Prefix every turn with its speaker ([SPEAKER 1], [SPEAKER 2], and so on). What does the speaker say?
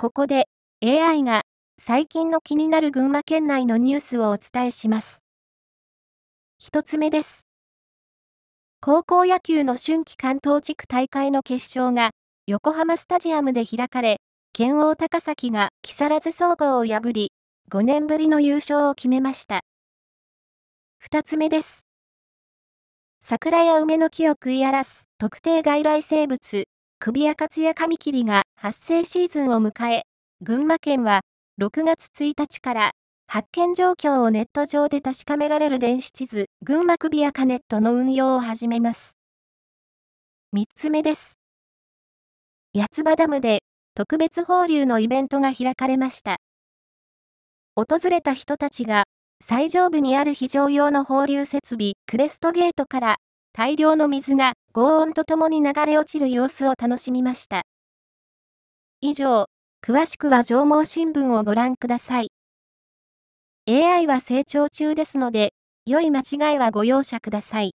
[SPEAKER 1] ここで AI が最近の気になる群馬県内のニュースをお伝えします。一つ目です。高校野球の春季関東地区大会の決勝が横浜スタジアムで開かれ、県王高崎が木更津総合を破り、5年ぶりの優勝を決めました。二つ目です。桜や梅の木を食い荒らす特定外来生物、首やカツやカミキリが発生シーズンを迎え、群馬県は6月1日から発見状況をネット上で確かめられる電子地図、群馬首やカネットの運用を始めます。三つ目です。八つ葉ダムで特別放流のイベントが開かれました。訪れた人たちが最上部にある非常用の放流設備、クレストゲートから大量の水が轟音とともに流れ落ちる様子を楽しみました。以上、詳しくは上毛新聞をご覧ください。AI は成長中ですので、良い間違いはご容赦ください。